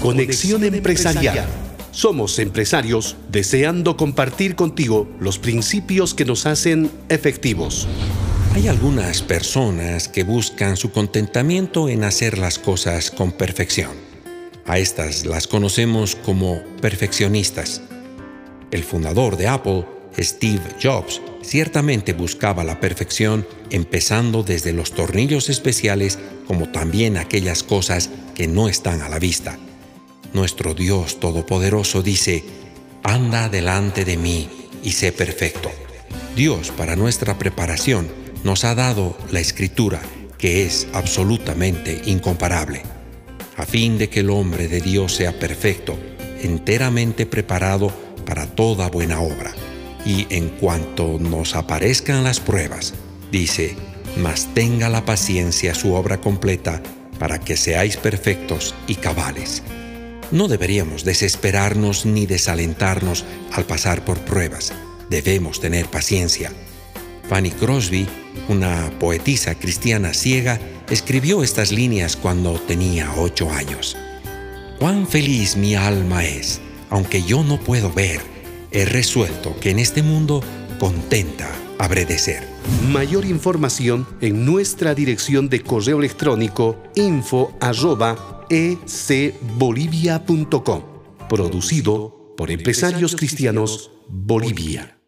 Conexión Empresarial. Somos empresarios deseando compartir contigo los principios que nos hacen efectivos. Hay algunas personas que buscan su contentamiento en hacer las cosas con perfección. A estas las conocemos como perfeccionistas. El fundador de Apple, Steve Jobs, ciertamente buscaba la perfección empezando desde los tornillos especiales como también aquellas cosas que no están a la vista. Nuestro Dios Todopoderoso dice, anda delante de mí y sé perfecto. Dios para nuestra preparación nos ha dado la escritura que es absolutamente incomparable, a fin de que el hombre de Dios sea perfecto, enteramente preparado para toda buena obra. Y en cuanto nos aparezcan las pruebas, dice, mas tenga la paciencia su obra completa para que seáis perfectos y cabales. No deberíamos desesperarnos ni desalentarnos al pasar por pruebas. Debemos tener paciencia. Fanny Crosby, una poetisa cristiana ciega, escribió estas líneas cuando tenía ocho años. Cuán feliz mi alma es, aunque yo no puedo ver, he resuelto que en este mundo contenta habré de ser. Mayor información en nuestra dirección de correo electrónico info ecbolivia.com. Producido por Empresarios Cristianos Bolivia.